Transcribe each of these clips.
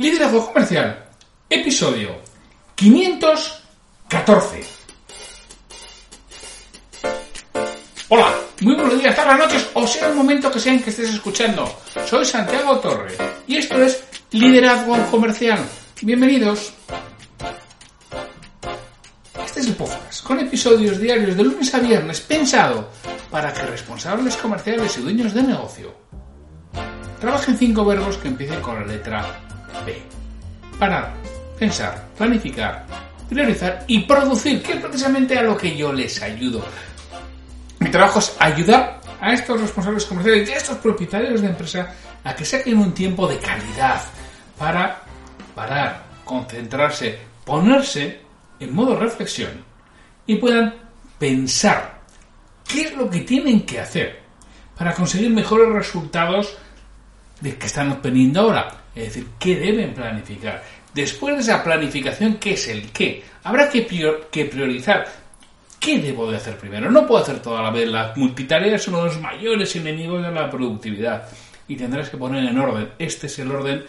Liderazgo comercial, episodio 514. Hola, muy buenos días, tardes, noches, o sea el momento que sea en que estés escuchando. Soy Santiago Torre y esto es Liderazgo Comercial. Bienvenidos. Este es el podcast, con episodios diarios de lunes a viernes pensado para que responsables comerciales y dueños de negocio trabajen cinco verbos que empiecen con la letra B. Parar, pensar, planificar, priorizar y producir, que es precisamente a lo que yo les ayudo. Mi trabajo es ayudar a estos responsables comerciales y a estos propietarios de empresa a que saquen un tiempo de calidad para parar, concentrarse, ponerse en modo reflexión y puedan pensar qué es lo que tienen que hacer para conseguir mejores resultados de que están obteniendo ahora. Es decir, qué deben planificar. Después de esa planificación, ¿qué es el qué? Habrá que, priorizar. ¿Qué debo de hacer primero? No puedo hacer toda la vez. La multitarea es uno de los mayores enemigos de la productividad. Y tendrás que poner en orden. Este es el orden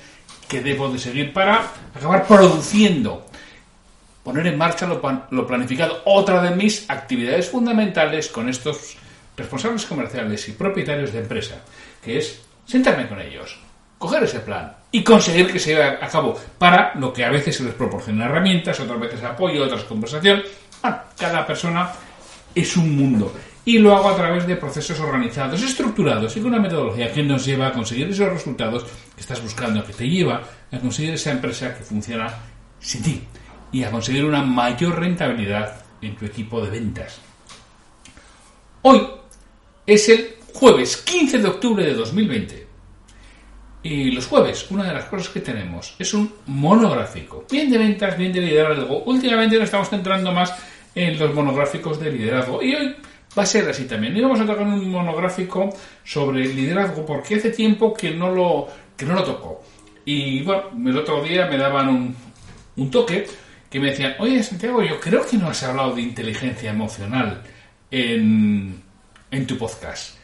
que debo de seguir para acabar produciendo. Poner en marcha lo, lo planificado. Otra de mis actividades fundamentales con estos responsables comerciales y propietarios de empresa, que es sentarme con ellos, coger ese plan y conseguir que se lleve a cabo para lo que a veces se les proporciona herramientas, otras veces apoyo, otras conversación. cada persona es un mundo y lo hago a través de procesos organizados, estructurados y con una metodología que nos lleva a conseguir esos resultados que estás buscando, que te lleva a conseguir esa empresa que funciona sin ti y a conseguir una mayor rentabilidad en tu equipo de ventas. Hoy es el jueves 15 de octubre de 2020. Y los jueves, una de las cosas que tenemos es un monográfico, bien de ventas, bien de liderazgo. Últimamente nos estamos centrando más en los monográficos de liderazgo y hoy va a ser así también. Y vamos a tocar un monográfico sobre liderazgo porque hace tiempo que no lo, que no lo tocó. Y bueno, el otro día me daban un, un toque que me decían, oye Santiago, yo creo que no has hablado de inteligencia emocional en, en tu podcast.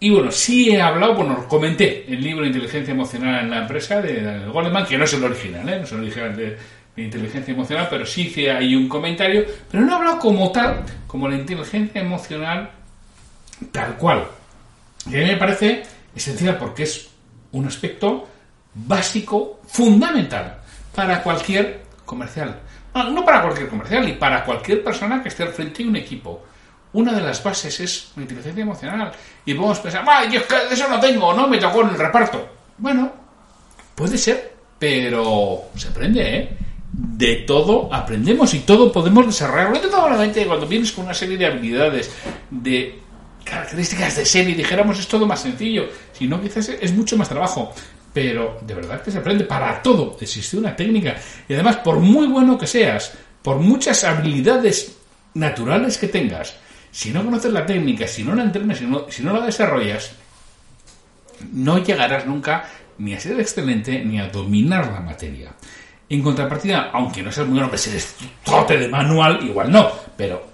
Y bueno, sí he hablado, bueno, comenté el libro de Inteligencia Emocional en la empresa de Goleman, que no es el original, ¿eh? no es el original de, Inteligencia Emocional, pero sí hice ahí un comentario, pero no he hablado como tal, como la inteligencia emocional tal cual. Y a mí me parece esencial porque es un aspecto básico, fundamental, para cualquier comercial. No, no para cualquier comercial, ni para cualquier persona que esté al frente de un equipo una de las bases es la inteligencia emocional. Y podemos pensar, ¡ah, yo eso no tengo! No me tocó en el reparto. Bueno, puede ser, pero se aprende, ¿eh? De todo aprendemos y todo podemos desarrollarlo. De todo mente cuando vienes con una serie de habilidades, de características de serie, dijéramos, es todo más sencillo. Si no, quizás es mucho más trabajo. Pero de verdad que se aprende para todo. Existe una técnica. Y además, por muy bueno que seas, por muchas habilidades naturales que tengas, si no conoces la técnica, si no la entrenas, si no, la desarrollas, no llegarás nunca ni a ser excelente ni a dominar la materia. En contrapartida, aunque no seas muy bueno, que eres tote de manual, igual no, pero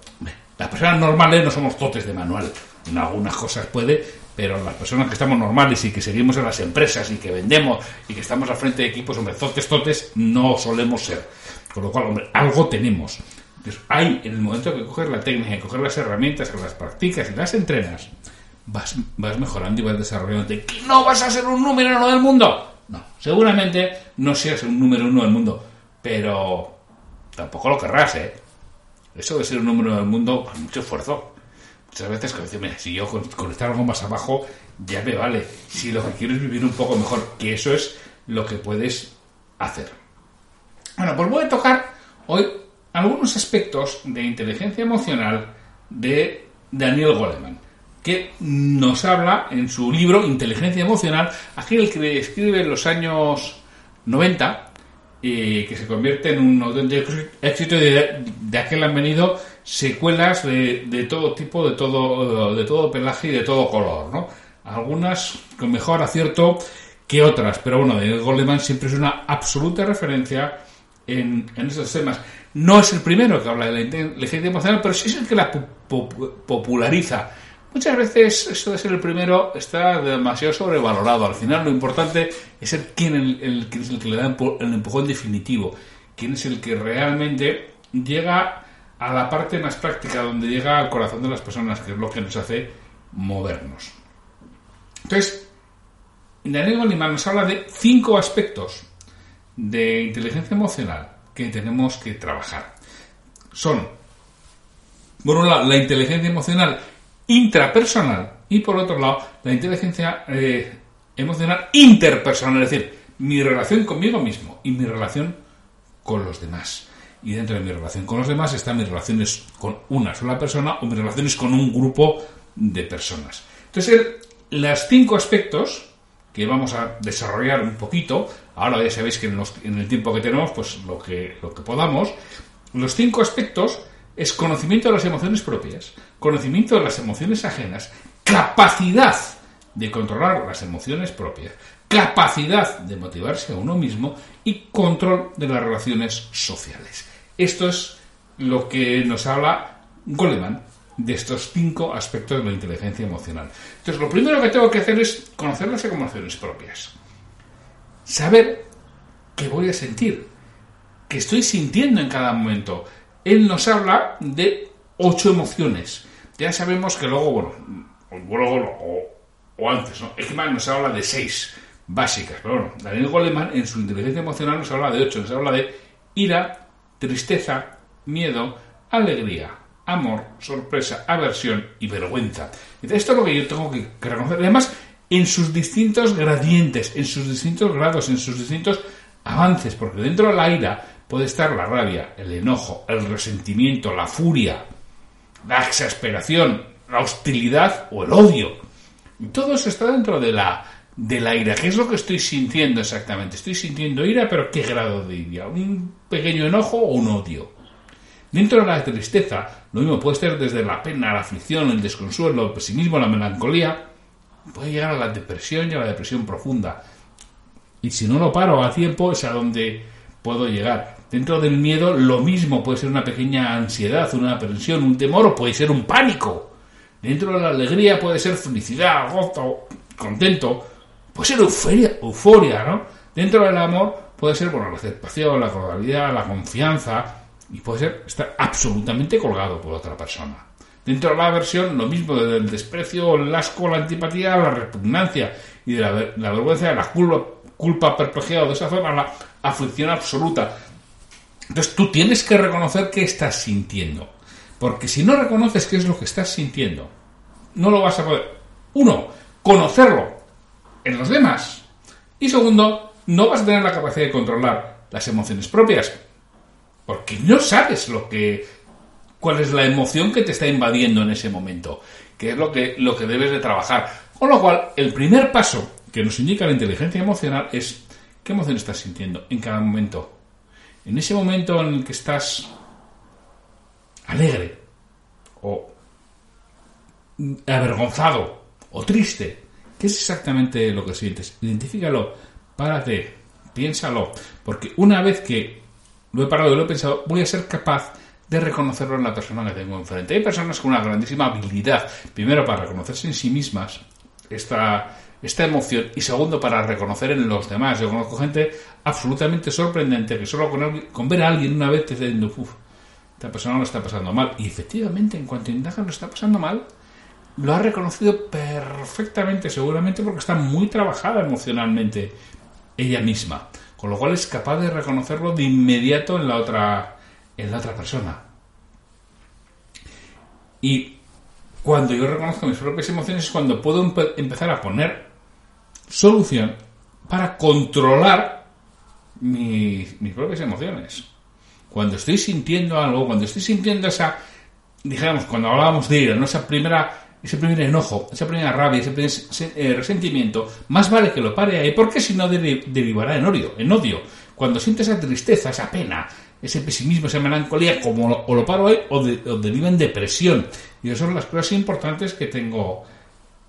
las personas normales no somos totes de manual. En algunas cosas puede, pero las personas que estamos normales y que seguimos en las empresas y que vendemos y que estamos al frente de equipos, hombre, totes, totes, no solemos ser. Con lo cual, hombre, algo tenemos. Entonces, ahí, en el momento que coges la técnica, y coges las herramientas, que las practicas y las entrenas, vas, vas mejorando y vas desarrollando. ¿Que no vas a ser un número uno del mundo? No, seguramente no seas un número uno del mundo, pero tampoco lo querrás, ¿eh? Eso de ser un número uno del mundo, con mucho esfuerzo. Muchas veces, que mira, si yo con, algo más abajo, ya me vale. Si lo que quiero es vivir un poco mejor, que eso es lo que puedes hacer. Bueno, pues voy a tocar hoy algunos aspectos de inteligencia emocional de Daniel Goleman. que nos habla en su libro Inteligencia Emocional, aquel que escribe en los años 90, y que se convierte en un auténtico éxito de, de aquel han venido secuelas de, de, todo tipo, de todo, de todo pelaje y de todo color, ¿no? Algunas con mejor acierto que otras, pero bueno, Daniel Goleman siempre es una absoluta referencia en, en estos temas. No es el primero que habla de la inteligencia emocional, pero sí es el que la populariza. Muchas veces eso de ser el primero está demasiado sobrevalorado. Al final lo importante es ser quien el, el, es el que le da el empujón definitivo, quién es el que realmente llega a la parte más práctica, donde llega al corazón de las personas, que es lo que nos hace movernos. Entonces, Daniel Goleman nos habla de cinco aspectos de inteligencia emocional que tenemos que trabajar. Son, por un lado, la inteligencia emocional intrapersonal y por otro lado, la inteligencia eh, emocional interpersonal, es decir, mi relación conmigo mismo y mi relación con los demás. Y dentro de mi relación con los demás están mis relaciones con una sola persona o mis relaciones con un grupo de personas. Entonces, los cinco aspectos que vamos a desarrollar un poquito, ahora ya sabéis que en, el tiempo que tenemos, pues lo que, lo que podamos, los cinco aspectos es conocimiento de las emociones propias, conocimiento de las emociones ajenas, capacidad de controlar las emociones propias, capacidad de motivarse a uno mismo y control de las relaciones sociales. Esto es lo que nos habla Goleman de estos cinco aspectos de la inteligencia emocional. Entonces, lo primero que tengo que hacer es conocer las emociones propias. Saber qué voy a sentir, qué estoy sintiendo en cada momento. Él nos habla de ocho emociones. Ya sabemos que luego, bueno, o, antes, ¿no? Ekman nos habla de seis básicas. Pero bueno, Daniel Goleman en su inteligencia emocional nos habla de ocho. Nos habla de ira, tristeza, miedo, alegría, amor, sorpresa, aversión y vergüenza. Esto es lo que yo tengo que, reconocer. Además, en sus distintos gradientes, en sus distintos grados, en sus distintos avances, porque dentro de la ira puede estar la rabia, el enojo, el resentimiento, la furia, la exasperación, la hostilidad o el odio. Todo eso está dentro de la, de la ira. ¿Qué es lo que estoy sintiendo exactamente? Estoy sintiendo ira, pero ¿qué grado de ira? ¿Un pequeño enojo o un odio? Dentro de la tristeza, lo mismo puede ser desde la pena, la aflicción, el desconsuelo, el pesimismo, la melancolía, puede llegar a la depresión y a la depresión profunda. Y si no lo paro a tiempo, es a donde puedo llegar. Dentro del miedo, lo mismo puede ser una pequeña ansiedad, una aprensión, un temor o puede ser un pánico. Dentro de la alegría puede ser felicidad, gozo, contento, puede ser euforia, euforia, ¿no? Dentro del amor puede ser, bueno, la aceptación, la cordialidad, la confianza, y puede ser estar absolutamente colgado por otra persona. Dentro de la aversión, lo mismo del desprecio, el asco, la antipatía, la repugnancia y de la, vergüenza, la culpa, culpa perplejada de esa forma, la aflicción absoluta. Entonces tú tienes que reconocer qué estás sintiendo. Porque si no reconoces qué es lo que estás sintiendo, no lo vas a poder. Uno, conocerlo en los demás. Y segundo, no vas a tener la capacidad de controlar las emociones propias porque no sabes lo que cuál es la emoción que te está invadiendo en ese momento, que es lo que, lo que debes de trabajar. Con lo cual, el primer paso que nos indica la inteligencia emocional es qué emoción estás sintiendo en cada momento. En ese momento en el que estás alegre o avergonzado o triste, ¿qué es exactamente lo que sientes? Identifícalo, párate, piénsalo, porque una vez que lo he parado y lo he pensado, voy a ser capaz de reconocerlo en la persona que tengo enfrente. Hay personas con una grandísima habilidad, primero para reconocerse en sí mismas esta, esta emoción y segundo para reconocer en los demás. Yo conozco gente absolutamente sorprendente que solo con, ver a alguien una vez te diciendo, uff, esta persona lo está pasando mal. Y efectivamente, en cuanto indaga lo está pasando mal, lo ha reconocido perfectamente, seguramente porque está muy trabajada emocionalmente ella misma con lo cual es capaz de reconocerlo de inmediato en la otra, en la otra persona. Y cuando yo reconozco mis propias emociones es cuando puedo empezar a poner solución para controlar mis, mis propias emociones. Cuando estoy sintiendo algo, cuando estoy sintiendo esa, dijéramos, cuando hablábamos de ira, ¿no? esa primera ese primer enojo, esa primera rabia, ese primer eh, resentimiento, más vale que lo pare ahí, porque si no derivará en odio, en odio. Cuando sientes esa tristeza, esa pena, ese pesimismo, esa melancolía, como lo, o lo paro ahí o, deriva en depresión. Y esas son las cosas importantes que tengo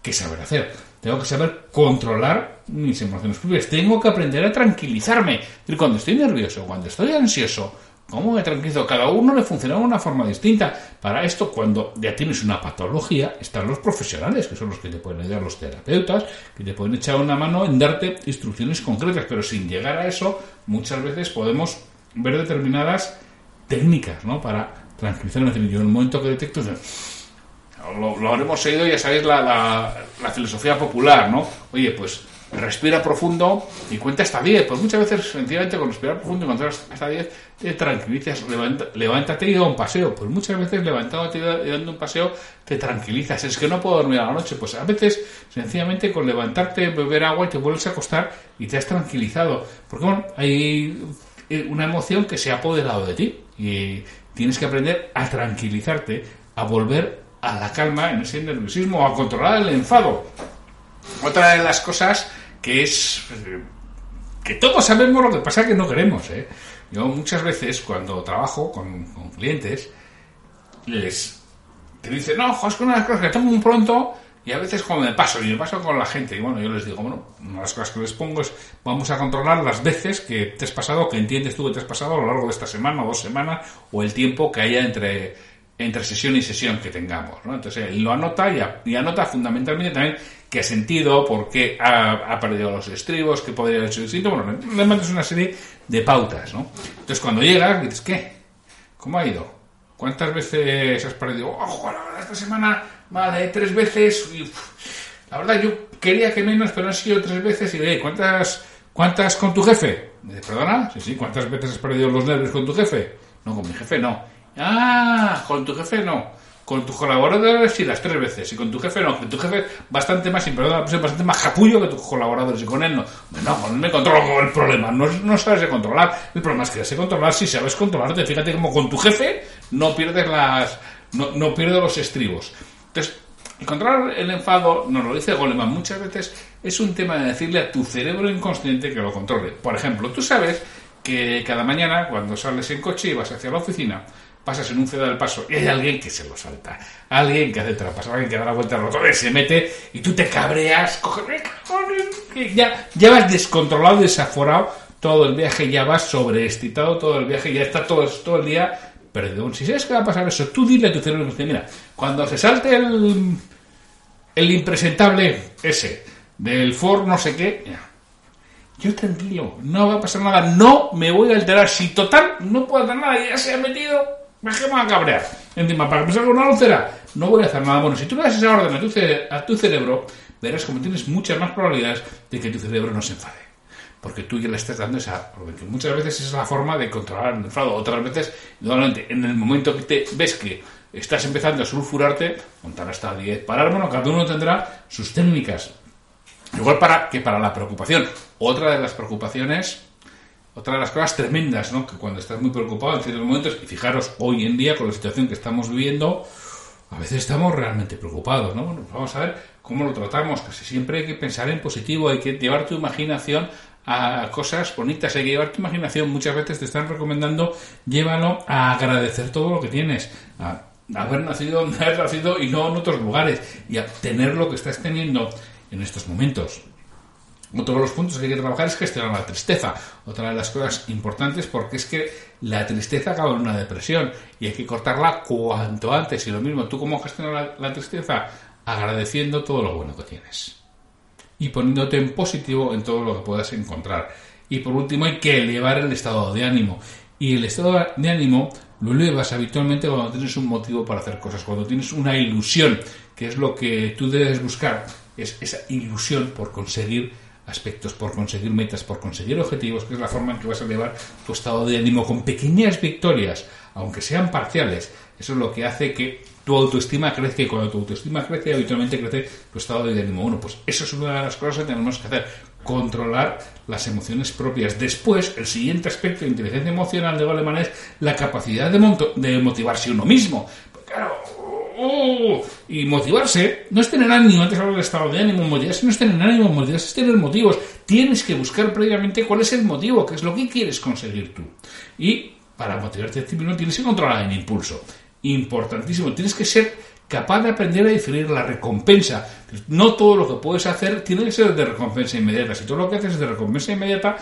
que saber hacer. Tengo que saber controlar mis emociones propias. Tengo que aprender a tranquilizarme. Cuando estoy nervioso, cuando estoy ansioso, ¿Cómo me tranquilizo? Cada uno le funciona de una forma distinta. Para esto, cuando ya tienes una patología, están los profesionales, que son los que te pueden ayudar, los terapeutas, que te pueden echar una mano en darte instrucciones concretas. Pero sin llegar a eso, muchas veces podemos ver determinadas técnicas, ¿no? Para tranquilizarme. Yo en el momento que detecto, lo, habremos oído, ya sabéis, la, la filosofía popular, ¿no? Oye, pues respira profundo y cuenta hasta 10. Pues muchas veces, sencillamente, con respirar profundo y contar hasta 10, te tranquilizas, levántate y da un paseo. Pues muchas veces, levantándote y dando un paseo, te tranquilizas. Es que no puedo dormir a la noche. Pues a veces, sencillamente, con levantarte, beber agua y te vuelves a acostar y te has tranquilizado. Porque, bueno, hay una emoción que se ha apoderado de ti y tienes que aprender a tranquilizarte, a volver a la calma en ese nerviosismo, a controlar el enfado. Otra de las cosas que es que todos sabemos lo que pasa que no queremos. ¿eh? Yo muchas veces cuando trabajo con, clientes les te dicen, no, es que una de las cosas que tomo muy pronto y a veces cuando me paso, y me paso con la gente, y bueno, yo les digo, bueno, una de las cosas que les pongo es, vamos a controlar las veces que te has pasado, que entiendes tú que te has pasado a lo largo de esta semana o dos semanas, o el tiempo que haya entre, entre sesión y sesión que tengamos, ¿no? Entonces él lo anota y, anota fundamentalmente también qué sentido, por qué ha, perdido los estribos, qué podría haber hecho distinto. Bueno, le mandas una serie de pautas, ¿no? Entonces cuando llegas, dices, ¿qué? ¿Cómo ha ido? ¿Cuántas veces has perdido? ¡Ojo, la verdad, esta semana, vale, tres veces. la verdad, yo quería que menos, pero han sido tres veces. Y, ¿cuántas, ¿cuántas con tu jefe? ¿Perdona? Sí, sí, ¿cuántas veces has perdido los nervios con tu jefe? No, con mi jefe no. Ah, con tu jefe no. Con tus colaboradores sí las tres veces. Y con tu jefe no. Con tu jefe bastante más, perdón, bastante más capullo que tus colaboradores. Y con él no. No, con él me controlo el problema. No, no sabes de controlar. El problema es que sé controlar si sabes controlarte. Fíjate como con tu jefe no pierdes las, no, no pierdes los estribos. Entonces, controlar el enfado, nos lo dice Goleman muchas veces, es un tema de decirle a tu cerebro inconsciente que lo controle. Por ejemplo, tú sabes que cada mañana, cuando sales en coche y vas hacia la oficina, pasas en un cedo del paso y hay alguien que se lo salta, alguien que hace trampas, alguien que da la vuelta al rotor, se mete y tú te cabreas, cojones, ya, ya vas descontrolado, desaforado todo el viaje, ya vas sobreexcitado todo el viaje, ya está todo, todo el día perdido. Si sabes que va a pasar eso, tú dile a tu cerebro, mira, cuando se salte el, el impresentable ese del Ford no sé qué, yo tranquilo, no va a pasar nada, no me voy a alterar. Si total no puedo hacer nada, ya se ha metido, me va a cabrear. Encima, para que me salga una lucera, no voy a hacer nada. Bueno, si tú le das esa orden a tu, cerebro, verás como tienes muchas más probabilidades de que tu cerebro no se enfade. Porque tú ya le estás dando esa. Porque muchas veces es la forma de controlar el enfado. Otras veces, normalmente, en el momento que te ves que estás empezando a sulfurarte, contar hasta 10, parar, bueno, cada uno tendrá sus técnicas. Igual para que para la preocupación. Otra de las preocupaciones otra de las cosas tremendas, ¿no? Que cuando estás muy preocupado en ciertos momentos, y fijaros, hoy en día con la situación que estamos viviendo, a veces estamos realmente preocupados, ¿no? Bueno, pues vamos a ver cómo lo tratamos. Casi siempre hay que pensar en positivo, hay que llevar tu imaginación a cosas bonitas, hay que llevar tu imaginación. Muchas veces te están recomendando, llévalo a agradecer todo lo que tienes, a haber nacido donde has nacido y no en otros lugares, y a tener lo que estás teniendo en estos momentos. Otro de los puntos que hay que trabajar es gestionar la tristeza. Otra de las cosas importantes porque es que la tristeza acaba en una depresión y hay que cortarla cuanto antes. Y lo mismo, ¿tú cómo gestionas la, tristeza? Agradeciendo todo lo bueno que tienes. Y poniéndote en positivo en todo lo que puedas encontrar. Y por último hay que elevar el estado de ánimo. Y el estado de ánimo lo elevas habitualmente cuando tienes un motivo para hacer cosas, cuando tienes una ilusión, que es lo que tú debes buscar, es esa ilusión por conseguir aspectos, por conseguir metas, por conseguir objetivos, que es la forma en que vas a elevar tu estado de ánimo con pequeñas victorias, aunque sean parciales. Eso es lo que hace que tu autoestima crezca y cuando tu autoestima crece, habitualmente crece tu estado de ánimo. Bueno, pues eso es una de las cosas que tenemos que hacer, controlar las emociones propias. Después, el siguiente aspecto de inteligencia emocional de Goleman es la capacidad de, de motivarse uno mismo. Claro, ¡oh! y motivarse no es tener ánimo, antes hablaba del estado de ánimo, motivarse no es tener ánimo, motivarse es tener motivos. Tienes que buscar previamente cuál es el motivo, qué es lo que quieres conseguir tú. Y para motivarte a ti mismo tienes que controlar el impulso. Importantísimo, tienes que ser capaz de aprender a diferir la recompensa. No todo lo que puedes hacer tiene que ser de recompensa inmediata. Si todo lo que haces es de recompensa inmediata,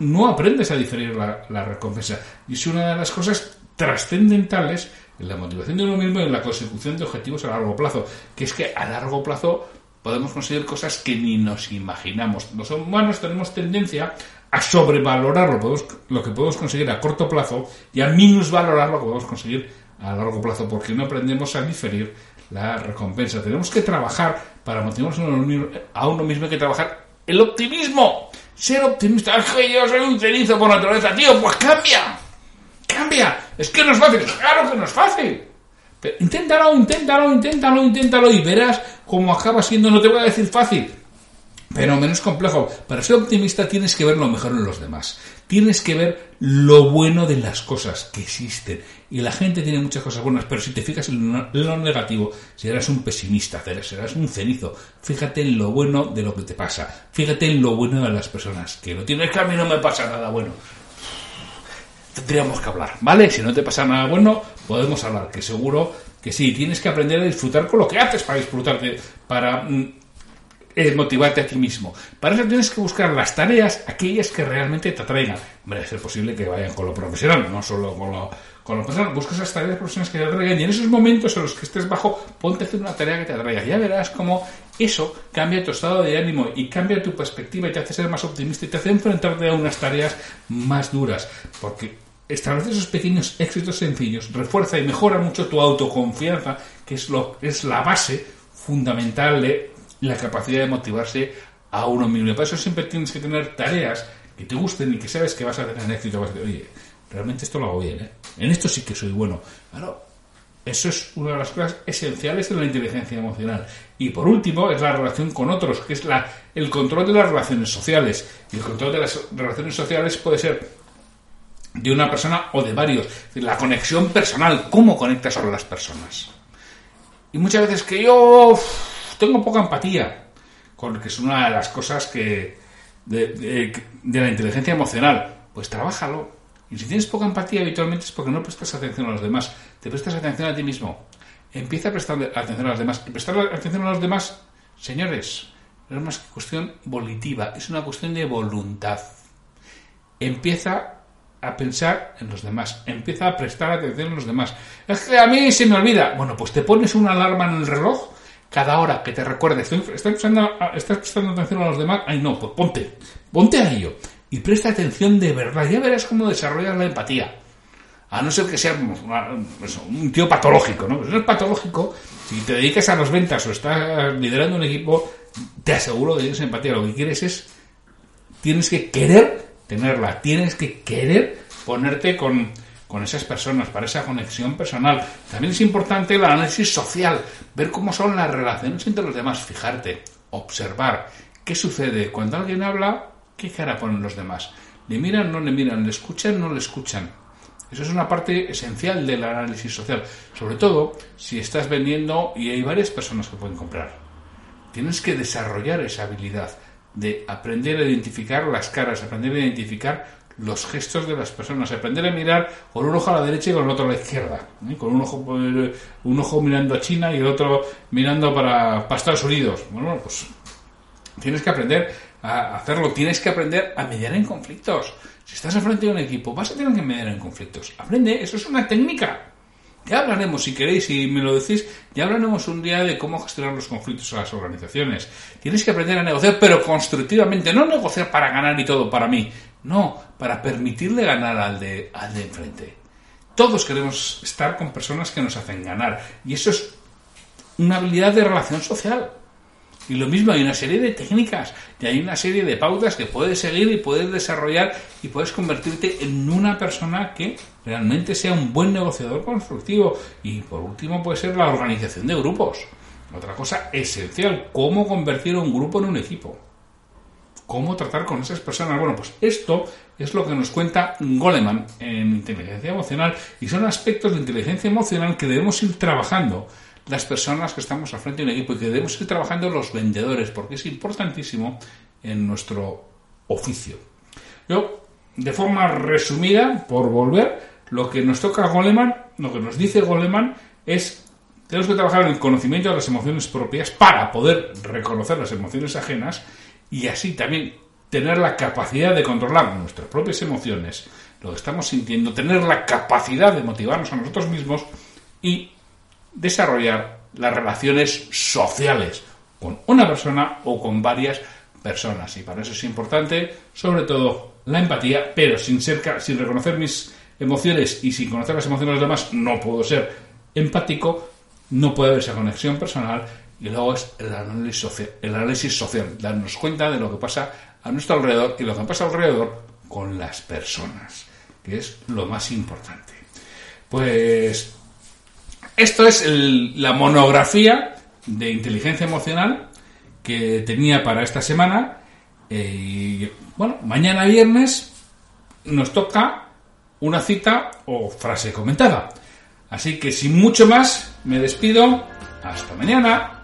no aprendes a diferir la, recompensa. Y es una de las cosas trascendentales en la motivación de uno mismo y en la consecución de objetivos a largo plazo, que es que a largo plazo podemos conseguir cosas que ni nos imaginamos. Los humanos tenemos tendencia a sobrevalorar lo, lo que podemos conseguir a corto plazo y a minusvalorar lo que podemos conseguir a largo plazo, porque no aprendemos a diferir la recompensa. Tenemos que trabajar para motivarnos a uno mismo, hay que trabajar el optimismo. Ser optimista. Es que yo soy un cenizo por naturaleza, tío, pues cambia. Cambia. Es que no es fácil. Claro que no es fácil. Pero inténtalo, inténtalo, inténtalo, inténtalo y verás cómo acaba siendo, no te voy a decir fácil, pero menos complejo. Para ser optimista tienes que ver lo mejor en los demás. Tienes que ver lo bueno de las cosas que existen. Y la gente tiene muchas cosas buenas, pero si te fijas en lo negativo, serás un pesimista, serás un cenizo. Fíjate en lo bueno de lo que te pasa. Fíjate en lo bueno de las personas que lo tienen. que a mí no me pasa nada bueno. Tendríamos que hablar, ¿vale? Si no te pasa nada bueno, podemos hablar, que seguro que sí. Tienes que aprender a disfrutar con lo que haces para disfrutarte, para mm, eh, motivarte a ti mismo. Para eso tienes que buscar las tareas, aquellas que realmente te atraigan. Hombre, es posible que vayan con lo profesional, no solo con lo, con lo personal. Busca esas tareas profesionales que te atraigan y en esos momentos en los que estés bajo, ponte a hacer una tarea que te atraiga. Ya verás cómo eso cambia tu estado de ánimo y cambia tu perspectiva y te hace ser más optimista y te hace enfrentarte a unas tareas más duras. Porque establecer esos pequeños éxitos sencillos refuerza y mejora mucho tu autoconfianza, que es, lo, es la base fundamental de la capacidad de motivarse a uno mismo. Para eso siempre tienes que tener tareas que te gusten y que sabes que vas a tener éxito. Vas a decir, oye, realmente esto lo hago bien, ¿eh? En esto sí que soy bueno. Claro, eso es una de las cosas esenciales de la inteligencia emocional. Y por último, es la relación con otros, que es la, el control de las relaciones sociales. Y el control de las relaciones sociales puede ser de una persona o de varios. La conexión personal, cómo conectas con las personas. Y muchas veces que yo tengo poca empatía, con que es una de las cosas que de, la inteligencia emocional. Pues trabájalo. Y si tienes poca empatía habitualmente es porque no prestas atención a los demás. Te prestas atención a ti mismo. Empieza a prestar atención a los demás. Y prestar atención a los demás, señores, no es más que cuestión volitiva, es una cuestión de voluntad. Empieza a pensar en los demás, empieza a prestar atención a los demás. Es que a mí se me olvida. Bueno, pues te pones una alarma en el reloj cada hora que te recuerde, estoy, prestando, estás prestando atención a los demás, ay no, pues ponte, ponte a ello y presta atención de verdad, ya verás cómo desarrollas la empatía. A no ser que sea un tío patológico, ¿no? si no es patológico, si te dedicas a las ventas o estás liderando un equipo, te aseguro que tienes empatía. Lo que quieres es, tienes que querer tenerla, tienes que querer ponerte con, con esas personas, para esa conexión personal. También es importante el análisis social, ver cómo son las relaciones entre los demás, fijarte, observar qué sucede cuando alguien habla, qué cara ponen los demás. ¿Le miran, no le miran? ¿Le escuchan, no le escuchan? Eso es una parte esencial del análisis social, sobre todo si estás vendiendo y hay varias personas que pueden comprar. Tienes que desarrollar esa habilidad de aprender a identificar las caras, aprender a identificar los gestos de las personas, aprender a mirar con un ojo a la derecha y con el otro a la izquierda, ¿eh? con un ojo, un ojo mirando a China y el otro mirando para, para Estados Unidos. Bueno, pues tienes que aprender a hacerlo, tienes que aprender a mediar en conflictos. Si estás al frente de un equipo, vas a tener que mediar en conflictos. Aprende, eso es una técnica. Ya hablaremos, si queréis, si me lo decís, ya hablaremos un día de cómo gestionar los conflictos a las organizaciones. Tienes que aprender a negociar, pero constructivamente, no negociar para ganar y todo para mí, no, para permitirle ganar al de, al de enfrente. Todos queremos estar con personas que nos hacen ganar. Y eso es una habilidad de relación social. Y lo mismo, hay una serie de técnicas y hay una serie de pautas que puedes seguir y puedes desarrollar y puedes convertirte en una persona que realmente sea un buen negociador constructivo. Y por último puede ser la organización de grupos. Otra cosa esencial, cómo convertir un grupo en un equipo cómo tratar con esas personas. Bueno, pues esto es lo que nos cuenta Goleman en inteligencia emocional y son aspectos de inteligencia emocional que debemos ir trabajando. Las personas que estamos al frente de un equipo y que debemos ir trabajando los vendedores, porque es importantísimo en nuestro oficio. Yo, de forma resumida, por volver, lo que nos toca Goleman, lo que nos dice Goleman es tenemos que trabajar en el conocimiento de las emociones propias para poder reconocer las emociones ajenas y así también tener la capacidad de controlar nuestras propias emociones, lo que estamos sintiendo, tener la capacidad de motivarnos a nosotros mismos y desarrollar las relaciones sociales con una persona o con varias personas. Y para eso es importante, sobre todo, la empatía, pero sin, ser, sin reconocer mis emociones y sin conocer las emociones de los demás, no puedo ser empático, no puede haber esa conexión personal y luego es el análisis, social, el análisis social, darnos cuenta de lo que pasa a nuestro alrededor y lo que pasa alrededor con las personas, que es lo más importante. Pues esto es la monografía de inteligencia emocional que tenía para esta semana. Eh, bueno, mañana viernes nos toca una cita o frase comentada. Así que sin mucho más, me despido. Hasta mañana.